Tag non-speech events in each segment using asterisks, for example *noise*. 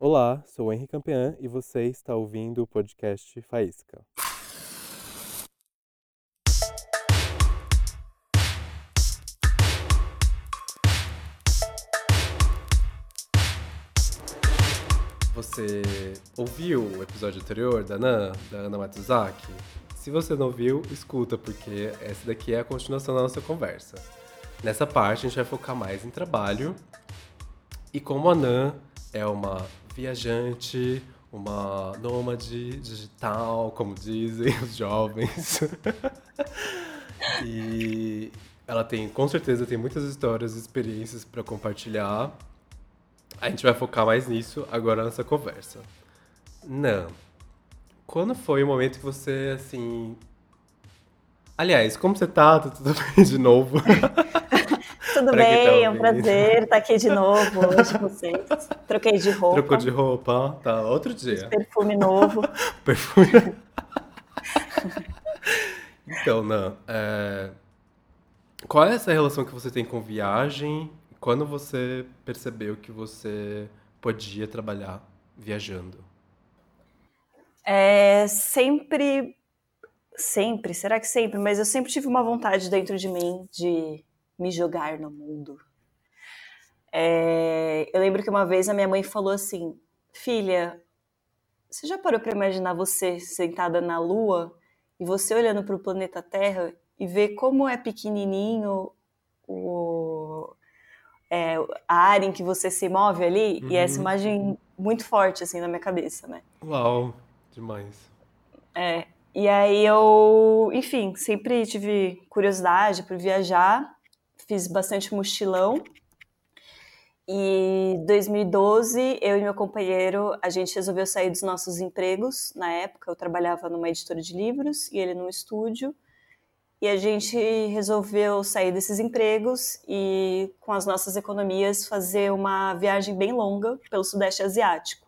Olá, sou Henrique Campeã e você está ouvindo o podcast Faísca. Você ouviu o episódio anterior da Ana, da Ana Matsuzaki? Se você não viu, escuta, porque essa daqui é a continuação da nossa conversa. Nessa parte, a gente vai focar mais em trabalho e como a Nan é uma viajante, uma nômade digital, como dizem os jovens. *laughs* e ela tem, com certeza, tem muitas histórias e experiências para compartilhar. A gente vai focar mais nisso agora nessa conversa. Não. Quando foi o momento que você, assim. Aliás, como você tá? Tá tudo *laughs* bem de novo? Tudo bem? Tá é um prazer estar aqui de novo *laughs* hoje com vocês. Troquei de roupa. Trocou de roupa, tá. Outro dia. Perfume novo. *laughs* Perfume. *laughs* então, Nan, é... qual é essa relação que você tem com viagem? Quando você percebeu que você podia trabalhar viajando? É sempre sempre, será que sempre? Mas eu sempre tive uma vontade dentro de mim de me jogar no mundo. É, eu lembro que uma vez a minha mãe falou assim: Filha, você já parou para imaginar você sentada na Lua e você olhando para o planeta Terra e ver como é pequenininho o, é, a área em que você se move ali? Uhum. E essa imagem muito forte assim na minha cabeça, né? Uau, demais. É, e aí eu, enfim, sempre tive curiosidade por viajar fiz bastante mochilão. E 2012, eu e meu companheiro, a gente resolveu sair dos nossos empregos. Na época, eu trabalhava numa editora de livros e ele num estúdio. E a gente resolveu sair desses empregos e, com as nossas economias, fazer uma viagem bem longa pelo Sudeste Asiático.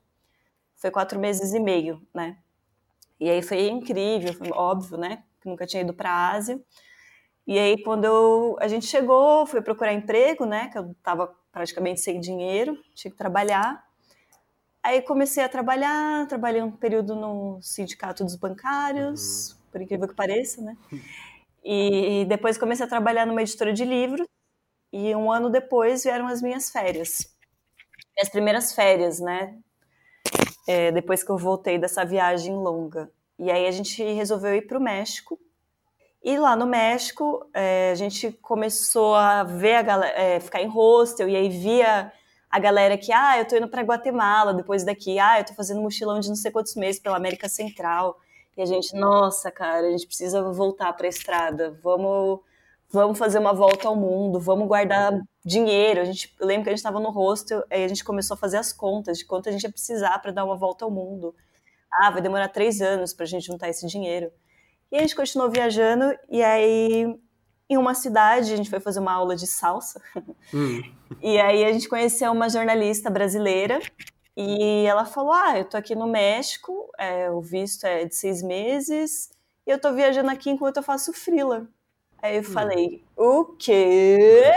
Foi quatro meses e meio, né? E aí foi incrível, foi óbvio, né? Que nunca tinha ido para a Ásia. E aí, quando eu, a gente chegou, fui procurar emprego, né? Que eu estava praticamente sem dinheiro, tinha que trabalhar. Aí comecei a trabalhar, trabalhei um período no sindicato dos bancários, uhum. por incrível que pareça, né? E depois comecei a trabalhar numa editora de livros. E um ano depois vieram as minhas férias. As primeiras férias, né? É, depois que eu voltei dessa viagem longa. E aí a gente resolveu ir para o México e lá no México, é, a gente começou a ver a galera, é, ficar em hostel, e aí via a galera que, ah, eu tô indo para Guatemala depois daqui, ah, eu tô fazendo mochilão de não sei quantos meses pela América Central. E a gente, nossa, cara, a gente precisa voltar para a estrada, vamos, vamos fazer uma volta ao mundo, vamos guardar dinheiro. A gente, eu lembro que a gente estava no hostel, aí a gente começou a fazer as contas de quanto a gente ia precisar para dar uma volta ao mundo. Ah, vai demorar três anos para a gente juntar esse dinheiro. E a gente continuou viajando, e aí em uma cidade, a gente foi fazer uma aula de salsa. Hum. *laughs* E aí a gente conheceu uma jornalista brasileira e ela falou: Ah, eu tô aqui no México, é, o visto é de seis meses, e eu tô viajando aqui enquanto eu faço frila. Aí eu hum. falei: O quê?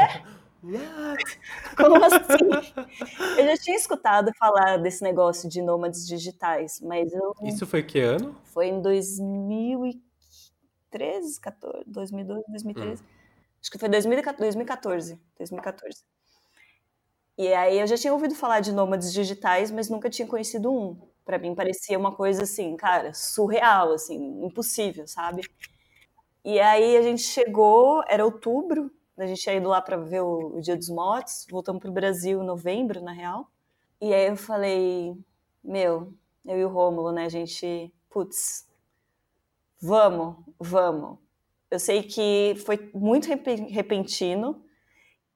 What? *laughs* Como assim? Eu já tinha escutado falar desse negócio de nômades digitais, mas eu. Isso foi que ano? Foi em 2015. 2013, 14, 2012, 2013. Hum. Acho que foi 2014, 2014. E aí eu já tinha ouvido falar de nômades digitais, mas nunca tinha conhecido um. Para mim parecia uma coisa assim, cara, surreal, assim, impossível, sabe? E aí a gente chegou, era outubro, a gente tinha ido lá para ver o, o, Dia dos Mortos, voltamos pro Brasil em novembro, na real. E aí eu falei, meu, eu e o Rômulo, né, a gente, putz, Vamos, vamos. Eu sei que foi muito repentino.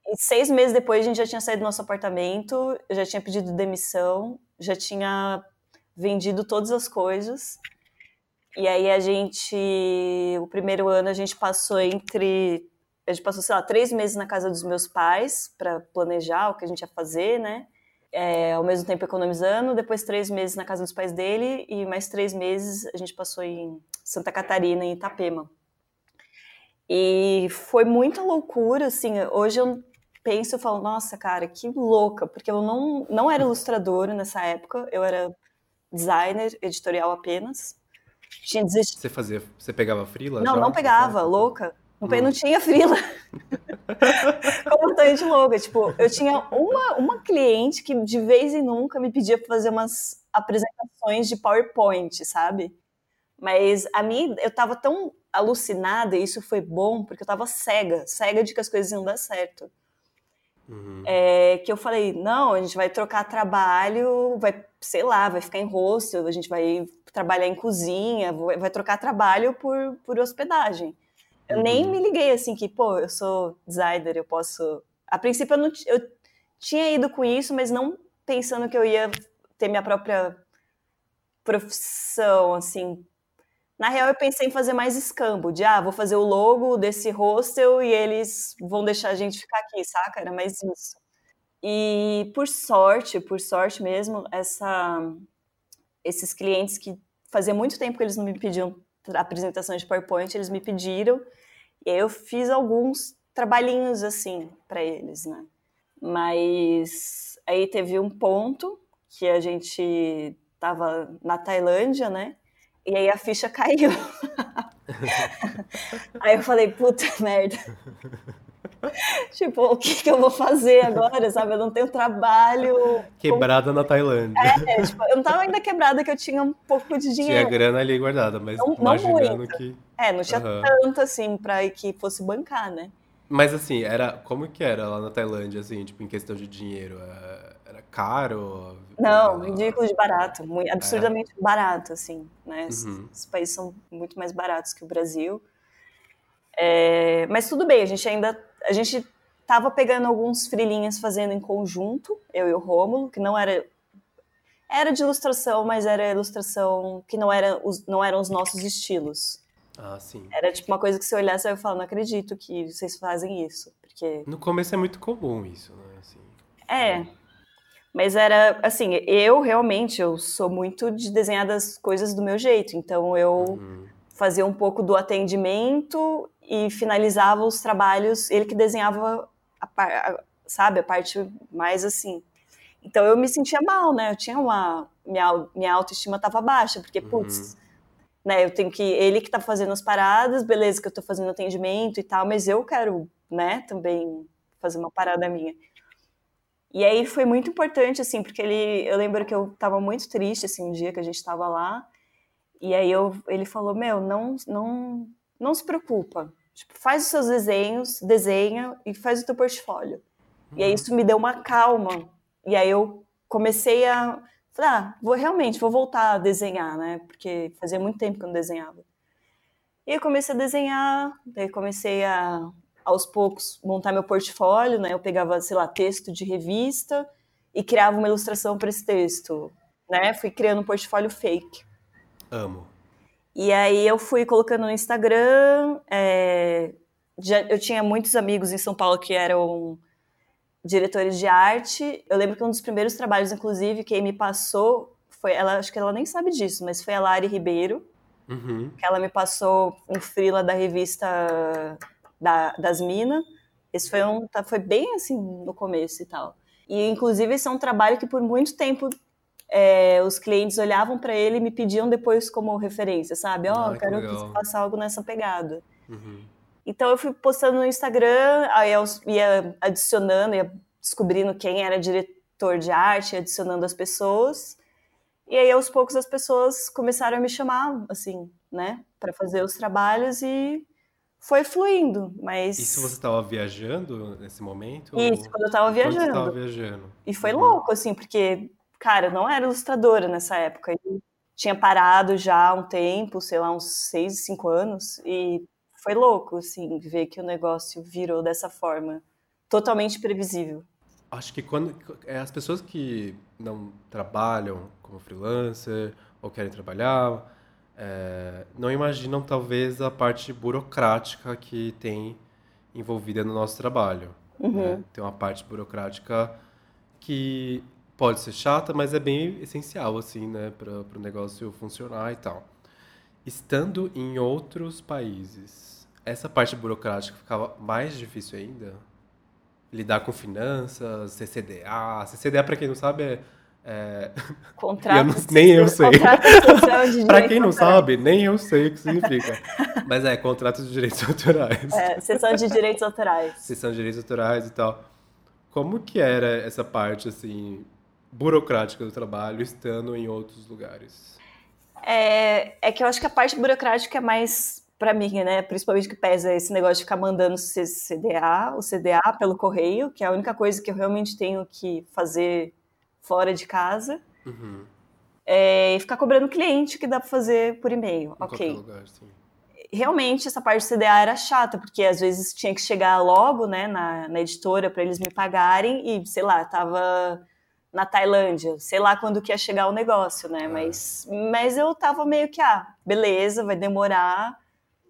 E seis meses depois a gente já tinha saído do nosso apartamento, eu já tinha pedido demissão, já tinha vendido todas as coisas. E aí a gente, o primeiro ano a gente passou entre, a gente passou, sei lá, três meses na casa dos meus pais para planejar o que a gente ia fazer, né? É, ao mesmo tempo economizando, depois três meses na casa dos pais dele e mais três meses a gente passou em Santa Catarina, em Itapema. E foi muita loucura, assim, hoje eu penso e falo, nossa, cara, que louca, porque eu não, não era ilustradora nessa época, eu era designer editorial apenas. Tinha. Você fazia, você pegava frila? Não, já? não pegava, louca. Não, hum. não tinha frila. *laughs* Completamente louca. Tipo, eu tinha uma, uma cliente que de vez em nunca me pedia para fazer umas apresentações de PowerPoint, sabe? Mas a mim, eu tava tão alucinada, e isso foi bom, porque eu tava cega, cega de que as coisas iam dar certo. Uhum. É, que eu falei, não, a gente vai trocar trabalho, vai, sei lá, vai ficar em hostel, a gente vai trabalhar em cozinha, vai trocar trabalho por, por hospedagem. Eu uhum. nem me liguei assim que, pô, eu sou designer, eu posso. A princípio eu, não, eu tinha ido com isso, mas não pensando que eu ia ter minha própria profissão, assim, na real, eu pensei em fazer mais escambo, de ah, vou fazer o logo desse hostel e eles vão deixar a gente ficar aqui, saca? Era mais isso. E por sorte, por sorte mesmo, essa, esses clientes que fazia muito tempo que eles não me pediam apresentação de PowerPoint, eles me pediram, e aí eu fiz alguns trabalhinhos assim para eles, né? Mas aí teve um ponto que a gente tava na Tailândia, né? E aí a ficha caiu. aí eu falei, puta merda. tipo, o que, que eu vou fazer agora, sabe? Eu não tenho trabalho. Quebrada na Tailândia. É, tipo, eu não tava ainda quebrada que eu tinha um pouco de dinheiro. Tinha grana ali guardada, mas não, imaginando não que. É, não tinha uhum. tanto assim pra que fosse bancar, né? Mas assim, era. Como que era lá na Tailândia, assim, tipo, em questão de dinheiro? É, caro? Não, ridículo de barato, muito, absurdamente é. barato, assim, né? Uhum. Os, países são muito mais baratos que o Brasil. É, mas tudo bem, a gente ainda. A gente tava pegando alguns frilinhas fazendo em conjunto, eu e o Rômulo, que não era. Era de ilustração, mas era ilustração que não, era os, não eram os nossos estilos. Ah, sim. Era tipo uma coisa que você olhasse e eu falar, não acredito que vocês fazem isso. Porque... No começo é muito comum isso, né? Assim, é. Mas era assim, eu realmente eu sou muito de desenhar das coisas do meu jeito. Então eu uhum. fazia um pouco do atendimento e finalizava os trabalhos, ele que desenhava a, a, sabe, a parte mais assim. Então eu me sentia mal, né? Eu tinha uma minha, minha autoestima estava baixa, porque putz, uhum né? Eu tenho que ele que tá fazendo as paradas, beleza que eu tô fazendo atendimento e tal, mas eu quero, né, também fazer uma parada minha. E aí foi muito importante assim, porque ele, eu lembro que eu tava muito triste assim um dia que a gente tava lá, e aí eu, ele falou: "Meu, não não não se preocupa. Tipo, faz os seus desenhos, desenha e faz o teu portfólio". Uhum. E aí uhum. isso me deu uma calma. E aí eu comecei a Falei, ah, vou realmente, vou voltar a desenhar, né? Porque fazia muito tempo que eu não desenhava. E eu comecei a desenhar, daí comecei a, aos poucos, montar meu portfólio, né? Eu pegava, sei lá, texto de revista e criava uma ilustração para esse texto, né? Fui criando um portfólio fake. Amo. E aí eu fui colocando no Instagram, é, já, eu tinha muitos amigos em São Paulo que eram diretores de arte. Eu lembro que um dos primeiros trabalhos, inclusive, que me passou foi ela, acho que ela nem sabe disso, mas foi a Lari Ribeiro, uhum. que ela me passou um freela da revista da, das Minas. Esse foi um, tá, foi bem assim no começo e tal. E inclusive esse é um trabalho que por muito tempo é, os clientes olhavam para ele e me pediam depois como referência, sabe? Ó, oh, ah, quero que faça algo nessa pegada. Uhum. Então eu fui postando no Instagram, aí eu ia adicionando, ia descobrindo quem era diretor de arte, adicionando as pessoas. E aí aos poucos as pessoas começaram a me chamar, assim, né, para fazer os trabalhos e foi fluindo, mas... Isso você estava viajando nesse momento? Isso, quando eu estava viajando. Você viajando. E foi uhum. louco, assim, porque, cara, eu não era ilustradora nessa época. Eu tinha parado já há um tempo, sei lá, uns seis, cinco anos, e foi louco, assim, ver que o negócio virou dessa forma. Totalmente previsível. Acho que quando é, as pessoas que não trabalham como freelancer ou querem trabalhar, é, não imaginam talvez a parte burocrática que tem envolvida no nosso trabalho. Uhum. Né? Tem uma parte burocrática que pode ser chata, mas é bem essencial assim, né, para o negócio funcionar e tal. Estando em outros países, essa parte burocrática ficava mais difícil ainda? lidar com finanças, CCDA. CCDA, para quem não sabe, é. É... *laughs* Contrato, eu não, nem eu sei. *laughs* para quem não sabe, nem eu sei o que significa. Mas é, contrato de direitos autorais. É, sessão de direitos autorais. Sessão de direitos autorais e tal. Como que era essa parte, assim, burocrática do trabalho estando em outros lugares? É, é que eu acho que a parte burocrática é mais para mim, né? Principalmente que pesa esse negócio de ficar mandando CDA, o CDA pelo correio, que é a única coisa que eu realmente tenho que fazer fora de casa. Uhum. É, e ficar cobrando cliente que dá para fazer por e-mail. Em ok. Lugar, Realmente essa parte do CDA era chata, porque às vezes tinha que chegar logo, né, na, na editora para eles me pagarem e, sei lá, tava na Tailândia, sei lá quando que ia chegar o negócio, né? É. Mas, mas eu tava meio que, ah, beleza, vai demorar,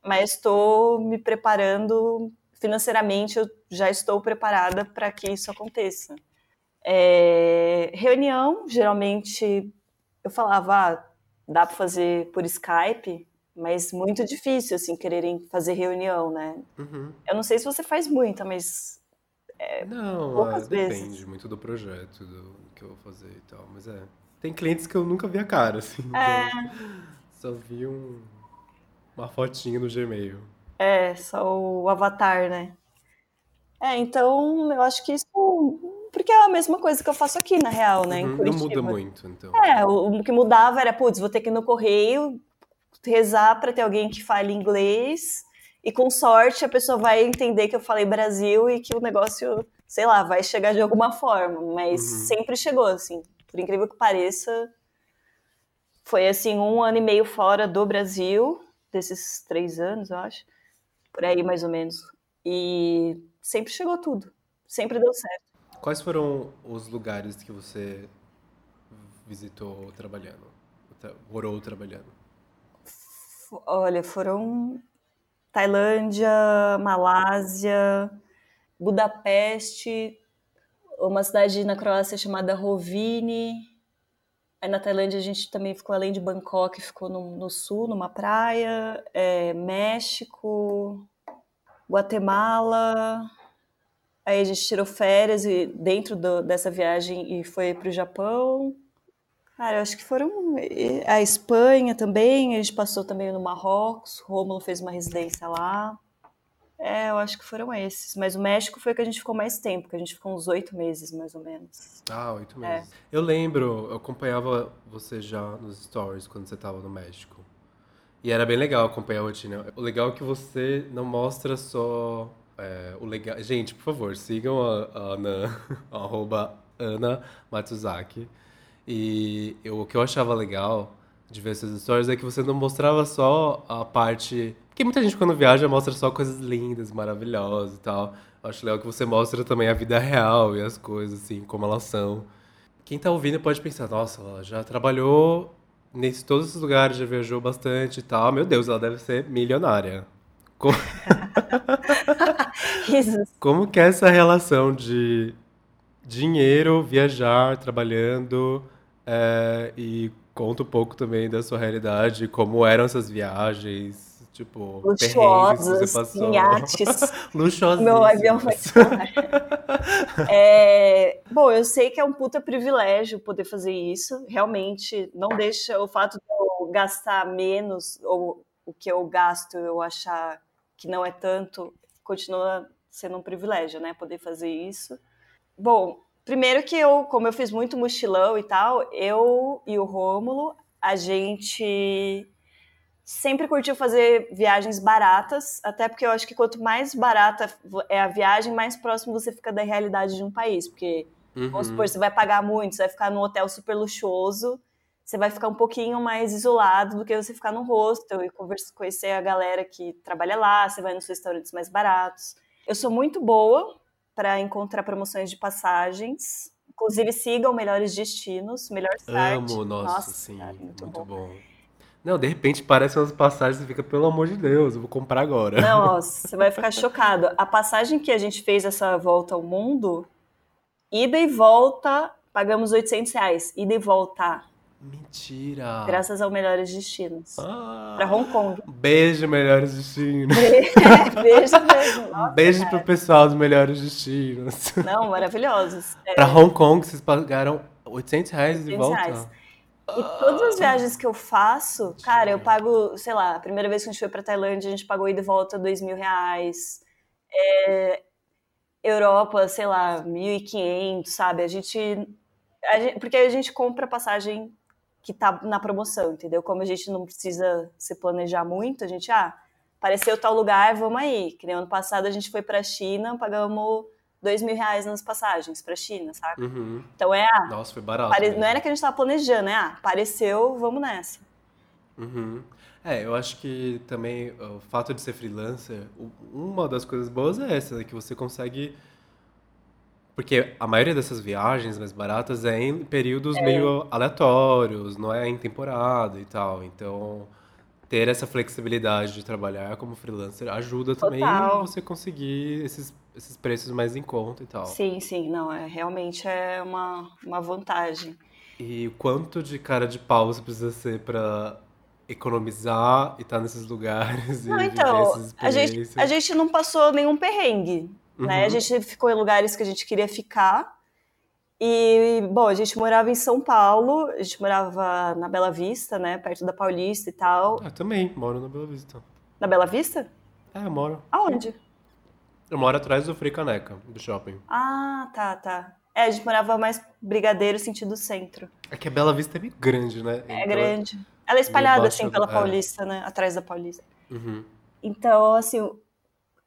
mas estou me preparando financeiramente, eu já estou preparada para que isso aconteça. É, reunião, geralmente eu falava, ah, dá para fazer por Skype, mas muito difícil, assim, quererem fazer reunião, né? Uhum. Eu não sei se você faz muita, mas. É, não, é, depende muito do projeto do que eu vou fazer e tal. Mas é. Tem clientes que eu nunca vi a cara, *laughs* assim. É. Só vi um uma fotinha no Gmail. É, só o avatar, né? É, então eu acho que. Porque é a mesma coisa que eu faço aqui, na real, né? Uhum, não muda muito, então. É, o, o que mudava era, putz, vou ter que ir no correio rezar para ter alguém que fale inglês e com sorte a pessoa vai entender que eu falei Brasil e que o negócio, sei lá, vai chegar de alguma forma, mas uhum. sempre chegou, assim. Por incrível que pareça, foi assim um ano e meio fora do Brasil desses três anos, eu acho, por aí mais ou menos. E sempre chegou tudo, sempre deu certo. Quais foram os lugares que você visitou trabalhando, morou trabalhando? Olha, foram Tailândia, Malásia, Budapeste, uma cidade na Croácia chamada Rovini, Aí na Tailândia a gente também ficou, além de Bangkok, ficou no, no sul, numa praia, é, México, Guatemala. Aí a gente tirou férias e, dentro do, dessa viagem e foi para o Japão. Cara, eu acho que foram. A Espanha também, a gente passou também no Marrocos, Rômulo fez uma residência lá. É, eu acho que foram esses. Mas o México foi que a gente ficou mais tempo, que a gente ficou uns oito meses, mais ou menos. Ah, oito é. meses. É. Eu lembro, eu acompanhava você já nos stories quando você estava no México. E era bem legal acompanhar a rotina. O legal é que você não mostra só é, o legal. Gente, por favor, sigam a, Ana, *laughs* arroba Ana Matsuzaki. E eu, o que eu achava legal de ver essas stories é que você não mostrava só a parte porque muita gente quando viaja mostra só coisas lindas, maravilhosas e tal. Eu acho legal que você mostra também a vida real e as coisas, assim, como elas são. Quem tá ouvindo pode pensar, nossa, ela já trabalhou nesse todos esses lugares, já viajou bastante e tal. Meu Deus, ela deve ser milionária. Como, *laughs* Como que é essa relação de dinheiro, viajar, trabalhando é, e conta um pouco também da sua realidade, como eram essas viagens, Tipo, luxuosos, iates. luxuosos. Meu avião vai *laughs* é, Bom, eu sei que é um puta privilégio poder fazer isso. Realmente, não deixa o fato de eu gastar menos, ou o que eu gasto eu achar que não é tanto, continua sendo um privilégio, né? Poder fazer isso. Bom, primeiro que eu, como eu fiz muito mochilão e tal, eu e o Rômulo, a gente sempre curtiu fazer viagens baratas, até porque eu acho que quanto mais barata é a viagem, mais próximo você fica da realidade de um país. Porque, uhum. vamos supor, você vai pagar muito, você vai ficar num hotel super luxuoso, você vai ficar um pouquinho mais isolado do que você ficar no hostel e conversa, conhecer a galera que trabalha lá, você vai nos restaurantes mais baratos. Eu sou muito boa para encontrar promoções de passagens. Inclusive, sigam Melhores Destinos, melhor site. Amo, nossa, nossa sim, cara, muito, muito bom. bom. Não, de repente parece umas passagens e fica, pelo amor de Deus, eu vou comprar agora. Não, ó, *laughs* você vai ficar chocado. A passagem que a gente fez essa volta ao mundo, ida e volta, pagamos 800 reais. Ida e volta. Mentira! Graças ao Melhores Destinos. Ah, Pra Hong Kong. Beijo, Melhores Destinos. *laughs* Beijo mesmo. Nossa, Beijo cara. pro pessoal dos Melhores Destinos. Não, maravilhosos. É, *laughs* Pra Hong Kong, vocês pagaram 800 reais de 800 volta? reais. E todas as viagens que eu faço, cara, eu pago, sei lá, a primeira vez que a gente foi pra Tailândia, a gente pagou ida e volta dois mil reais. É, Europa, sei lá, 1.500, sabe? A gente, a gente. Porque a gente compra passagem que tá na promoção, entendeu? Como a gente não precisa se planejar muito, a gente, ah, apareceu tal lugar, vamos aí. Que nem ano passado a gente foi pra China, pagamos dois mil reais nas passagens pra China, sabe? Uhum. Então é, ah, Nossa, foi barato. Pare-. Não era que a gente tava planejando, é, ah, apareceu, vamos nessa. Uhum. É, eu acho que também o fato de ser freelancer, uma das coisas boas é essa, né, que você consegue. Porque a maioria dessas viagens mais baratas é em períodos meio aleatórios, não é em temporada e tal. Então, ter essa flexibilidade de trabalhar como freelancer ajuda também Total. você conseguir esses, esses preços mais em conta e tal. Sim, sim, não, é realmente é uma, uma vantagem. E quanto de cara de pau você precisa ser pra economizar e estar nesses *laughs* lugares e Não, viver então, essas a gente, experiências. a gente não passou nenhum perrengue, né? Uhum. A gente ficou em lugares que a gente queria ficar. E, bom, a gente morava em São Paulo, a gente morava na Bela Vista, né? Perto da Paulista e tal. Eu também moro na Bela Vista. Na Bela Vista? É, eu moro. Aonde? Eu moro atrás do Frei Caneca, do shopping. Ah, tá, tá. É, a gente morava mais Brigadeiro, sentido centro. É que a Bela Vista é meio grande, né? É Então- grande. Ela é espalhada, assim, pela é. Paulista, né? Atrás da Paulista. Uhum. Então, assim,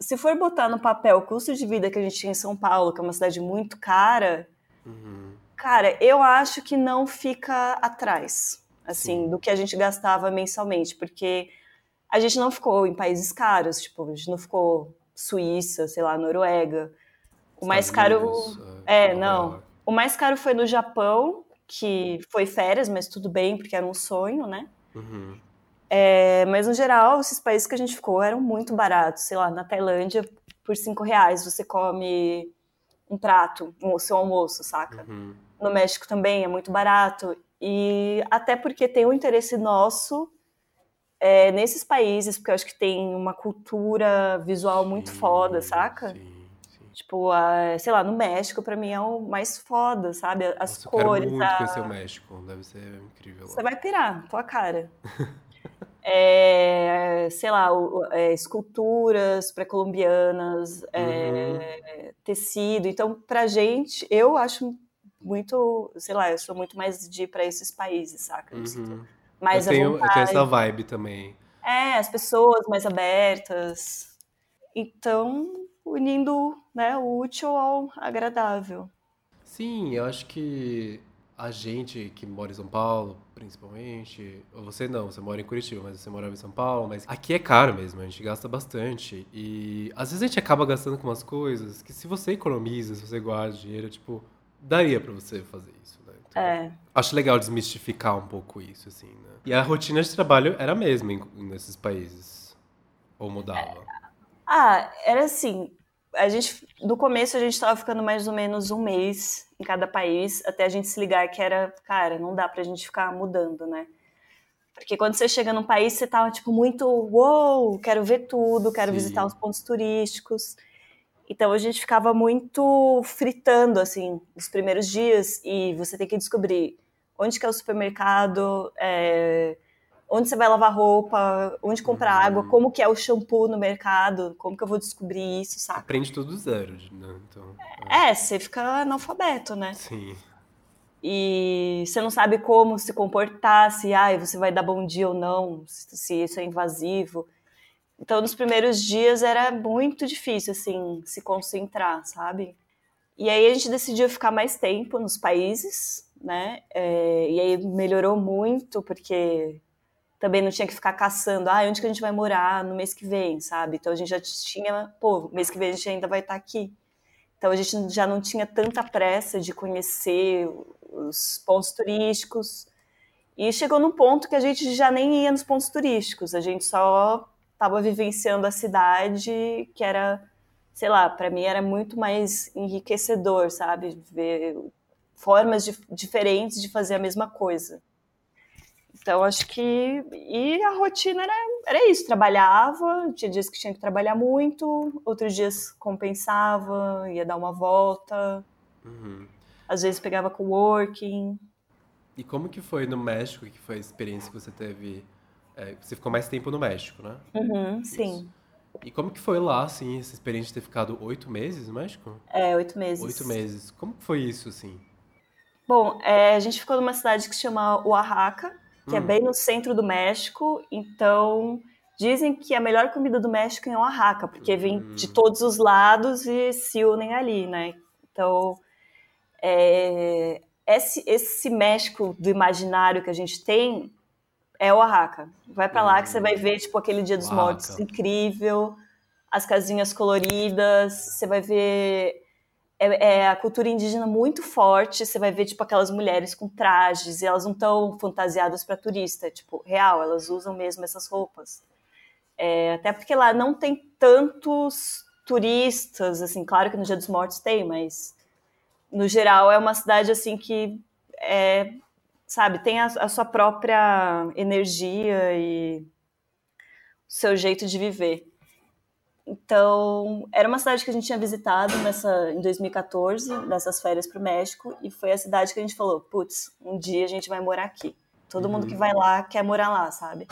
se for botar no papel o custo de vida que a gente tinha em São Paulo, que é uma cidade muito cara, Uhum. cara, eu acho que não fica atrás, assim, Sim. do que a gente gastava mensalmente, porque a gente não ficou em países caros, tipo, a gente não ficou Suíça, sei lá, Noruega. O mais Estados caro, Unidos, é, Nova não. York. o mais caro foi no Japão, que foi férias, mas tudo bem, porque era um sonho, né? Uhum. É, mas no geral, esses países que a gente ficou eram muito baratos. Sei lá, na Tailândia, por cinco reais você come um prato, o seu almoço, saca? Uhum. No México também é muito barato. E até porque tem um interesse nosso é, nesses países, porque eu acho que tem uma cultura visual muito Sim, foda, saca? Sim, sim. Tipo, a- sei lá, no México pra mim é o mais foda, sabe? As Nossa, eu quero cores, muito a- conhecer o México. Deve ser incrível lá. Você vai pirar, tua cara. *laughs* É, sei lá, é, esculturas pré-colombianas, é, tecido. Então, pra gente, eu acho muito, sei lá, eu sou muito mais de ir pra esses países, saca? Uhum. mais eu, tenho, eu tenho vontade. essa vibe também. É, as pessoas mais abertas. Então, unindo né, o útil ao agradável. Sim, eu acho que a gente que mora em São Paulo, principalmente, ou você não, você mora em Curitiba, mas você morava em São Paulo, mas aqui é caro mesmo, a gente gasta bastante. E às vezes a gente acaba gastando com umas coisas que se você economiza, se você guarda dinheiro, tipo, daria pra você fazer isso, né? Então, É, Acho legal desmistificar um pouco isso, assim, né? E a rotina de trabalho era a mesma nesses países. Ou mudava? Ah, era assim. A gente, no começo a gente tava ficando mais ou menos um mês em cada país, até a gente se ligar que era, cara, não dá pra gente ficar mudando, né? Porque quando você chega num país, você tava, tipo, muito, uou, quero ver tudo, quero Sim. visitar os pontos turísticos. Então a gente ficava muito fritando, assim, nos primeiros dias, e você tem que descobrir onde que é o supermercado, é, onde você vai lavar roupa, onde comprar Uhum. água, como que é o shampoo no mercado, como que eu vou descobrir isso, saca? Aprende tudo do zero, né? Então, É, você fica analfabeto, né? sim. E você não sabe como se comportar, se ai, você vai dar bom dia ou não, se se isso é invasivo. Então, nos primeiros dias era muito difícil, assim, se concentrar, sabe? E aí a gente decidiu ficar mais tempo nos países, né? É, e aí melhorou muito, porque também não tinha que ficar caçando, ah, onde que a gente vai morar no mês que vem, sabe? Então a gente já tinha, pô, mês que vem a gente ainda vai estar aqui. Então a gente já não tinha tanta pressa de conhecer os pontos turísticos. E chegou num ponto que a gente já nem ia nos pontos turísticos, a gente só estava vivenciando a cidade, que era, sei lá, para mim era muito mais enriquecedor, sabe? Ver formas de- diferentes de fazer a mesma coisa. Então, acho que. E a rotina era, era isso: trabalhava, tinha dias que tinha que trabalhar muito, outros dias compensava, ia dar uma volta. Uhum. Às vezes pegava coworking. E como que foi no México, que foi a experiência que você teve? É, você ficou mais tempo no México, né? Uhum, sim. E como que foi lá, assim, essa experiência de ter ficado oito meses no México? É, oito meses. Oito meses. Como que foi isso, assim? Bom, é, a gente ficou numa cidade que se chama Oaxaca, que é Hum. bem no centro do México. Então, dizem que a melhor comida do México é Oaxaca, porque vem de Hum. todos os lados e se unem ali, né? Então, é, esse, esse México do imaginário que a gente tem é Oaxaca. Vai pra lá que você vai ver, tipo, aquele Dia dos Oaxaca. Mortos incrível, as casinhas coloridas, você vai ver é, é a cultura indígena muito forte. Você vai ver, tipo, aquelas mulheres com trajes, e elas não estão fantasiadas para turista, é, tipo, real, elas usam mesmo essas roupas. É, até porque lá não tem tantos turistas, assim, claro que no Dia dos Mortos tem, mas no geral é uma cidade, assim, que é, sabe, tem a, a sua própria energia e o seu jeito de viver. Então, era uma cidade que a gente tinha visitado nessa, em 2014, nessas férias para o México, e foi a cidade que a gente falou: putz, um dia a gente vai morar aqui. Todo mundo que vai lá quer morar lá, sabe?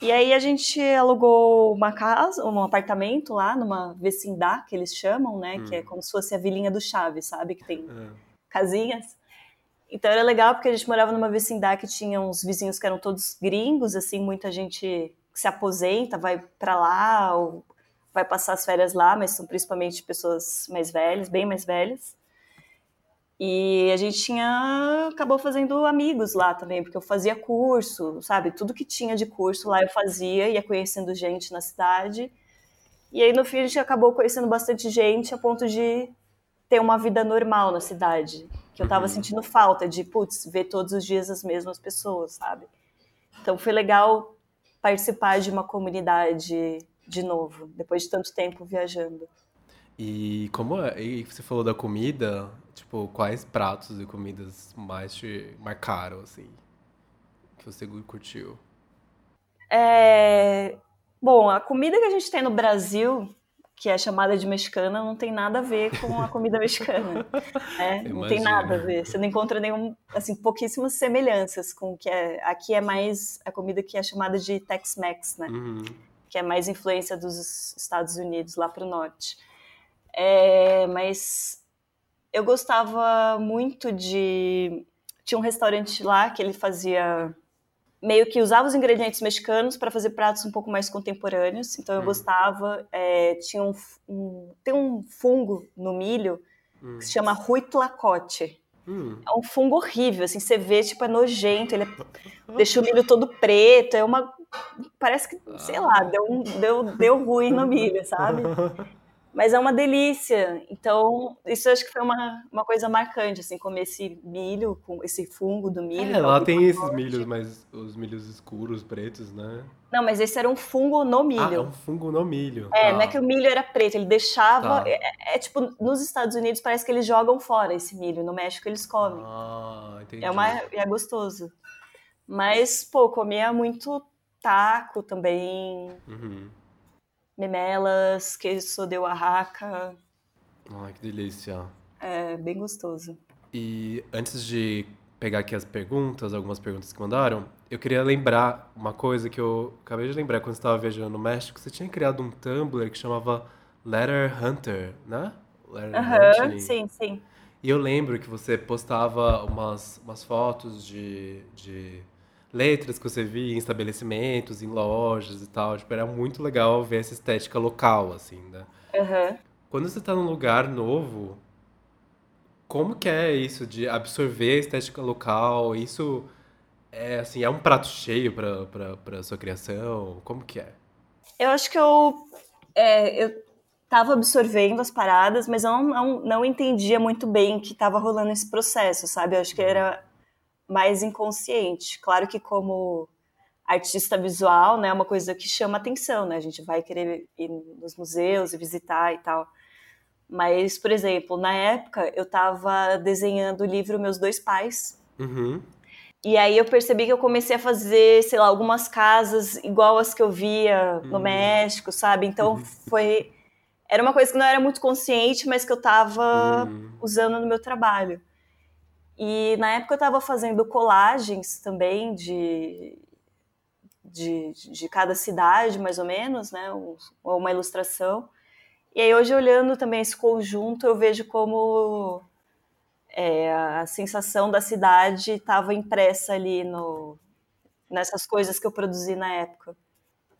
E aí a gente alugou uma casa, um apartamento lá numa vecindá, que eles chamam, né? Que é como se fosse a vilinha do Chaves, sabe? Que tem É. casinhas. Então era legal porque a gente morava numa vecindade que tinha uns vizinhos que eram todos gringos, assim, muita gente se aposenta, vai pra lá ou vai passar as férias lá, mas são principalmente pessoas mais velhas, bem mais velhas. E a gente tinha acabou fazendo amigos lá também, porque eu fazia curso, sabe? Tudo que tinha de curso lá eu fazia, ia conhecendo gente na cidade. E aí no fim a gente acabou conhecendo bastante gente a ponto de ter uma vida normal na cidade, que eu tava sentindo falta de, putz, ver todos os dias as mesmas pessoas, sabe? Então foi legal participar de uma comunidade de novo, depois de tanto tempo viajando. E como é? E você falou da comida, tipo, quais pratos e comidas mais te marcaram, assim? Que você curtiu? É... Bom, a comida que a gente tem no Brasil, que é chamada de mexicana, não tem nada a ver com a comida mexicana. *laughs* né? Não tem nada a ver. Você não encontra nenhum, assim, pouquíssimas semelhanças com o que é. Aqui é mais a comida que é chamada de Tex-Mex, né? Uhum. Que é mais influência dos Estados Unidos lá para o norte. É, mas eu gostava muito de. Tinha um restaurante lá que ele fazia. Meio que usava os ingredientes mexicanos para fazer pratos um pouco mais contemporâneos. Então eu Hum. gostava. é, tinha um, um- tem um fungo no milho Hum. que se chama ruitlacote. Hum. É um fungo horrível, assim, você vê, tipo, é nojento, ele é- deixa o milho todo preto, é uma... Parece que, sei lá, deu, deu, deu ruim no milho, sabe? *laughs* Mas é uma delícia, então isso eu acho que foi uma, uma coisa marcante, assim, comer esse milho, com esse fungo do milho. É, é lá tem esses ruitlacote. milhos, mas os milhos escuros, pretos, né? Não, mas esse era um fungo no Ah, é milho. um fungo no milho. É, tá. não é que o milho era preto, ele deixava... Tá. É, é tipo, nos Estados Unidos parece que eles jogam fora esse milho, no México eles comem. Ah, entendi. É, uma, é gostoso. Mas, pô, comia muito taco também, Uhum. memelas, queijo de Oaxaca. Ai, que delícia. É bem gostoso. E antes de pegar aqui as perguntas, algumas perguntas que mandaram, eu queria lembrar uma coisa que eu acabei de lembrar quando estava viajando no México. Você tinha criado um Tumblr que chamava Letter Hunter, né? Letter Aham, Hunting. sim, sim. E eu lembro que você postava umas, umas fotos de, de letras que você via em estabelecimentos, em lojas e tal. Tipo, era muito legal ver essa estética local, assim, né? Aham. Quando você tá num lugar novo, como que é isso de absorver a estética local? Isso é assim, é um prato cheio para para para sua criação? Como que é? Eu acho que eu, é, eu tava absorvendo as paradas, mas eu não, não, não entendia muito bem que tava rolando esse processo, sabe? Eu acho que era mais inconsciente. Claro que como artista visual, né, é uma coisa que chama atenção, né? A gente vai querer ir nos museus e visitar e tal. Mas, por exemplo, na época eu estava desenhando o livro Meus Dois Pais, Uhum. E aí eu percebi que eu comecei a fazer, sei lá, algumas casas igual as que eu via no hum. México, sabe? Então uhum. foi. Era uma coisa que não era muito consciente, mas que eu estava hum. usando no meu trabalho. E na época eu estava fazendo colagens também de, de, de cada cidade, mais ou menos, né? Uma ilustração. E aí hoje olhando também esse conjunto, eu vejo como é, a sensação da cidade estava impressa ali no, nessas coisas que eu produzi na época.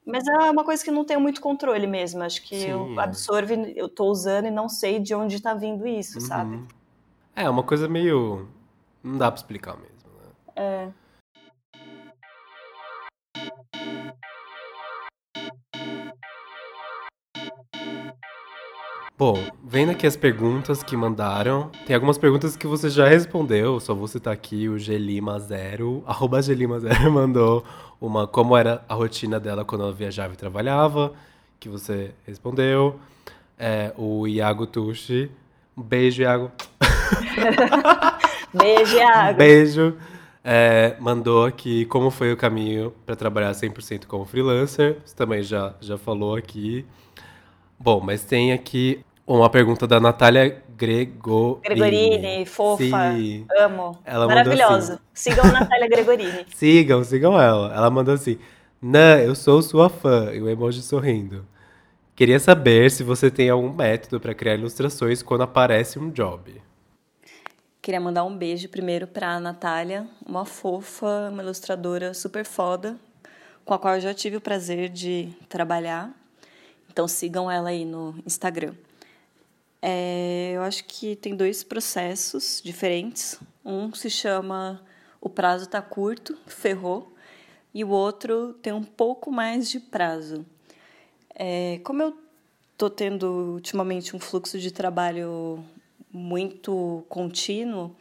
Mas é uma coisa que não tenho muito controle mesmo. Acho que Sim, eu é. absorvo, eu estou usando e não sei de onde está vindo isso, uhum. sabe? É, uma coisa meio. Não dá para explicar mesmo, né? É. Bom, vendo aqui as perguntas que mandaram, tem algumas perguntas que você já respondeu, só vou citar aqui o Gelima0, *laughs* arroba Gelima0 mandou uma como era a rotina dela quando ela viajava e trabalhava, que você respondeu. É, o Iago Tucci, um beijo, Iago. *laughs* beijo, Iago. Beijo. É, mandou aqui como foi o caminho para trabalhar 100% como freelancer. Você também já, já falou aqui. Bom, mas tem aqui uma pergunta da Natália Gregorini. Gregorini, fofa, Sim. amo. Ela Maravilhosa. Assim, sigam a Natália Gregorini. *laughs* sigam, sigam ela. Ela mandou assim: Nan, eu sou sua fã. E o emoji sorrindo. Queria saber se você tem algum método para criar ilustrações quando aparece um job. Queria mandar um beijo primeiro para a Natália, uma fofa, uma ilustradora super foda, com a qual eu já tive o prazer de trabalhar. Então sigam ela aí no Instagram. É, eu acho que tem dois processos diferentes. Um se chama o prazo está curto, ferrou, e o outro tem um pouco mais de prazo. É, como eu estou tendo ultimamente um fluxo de trabalho muito contínuo,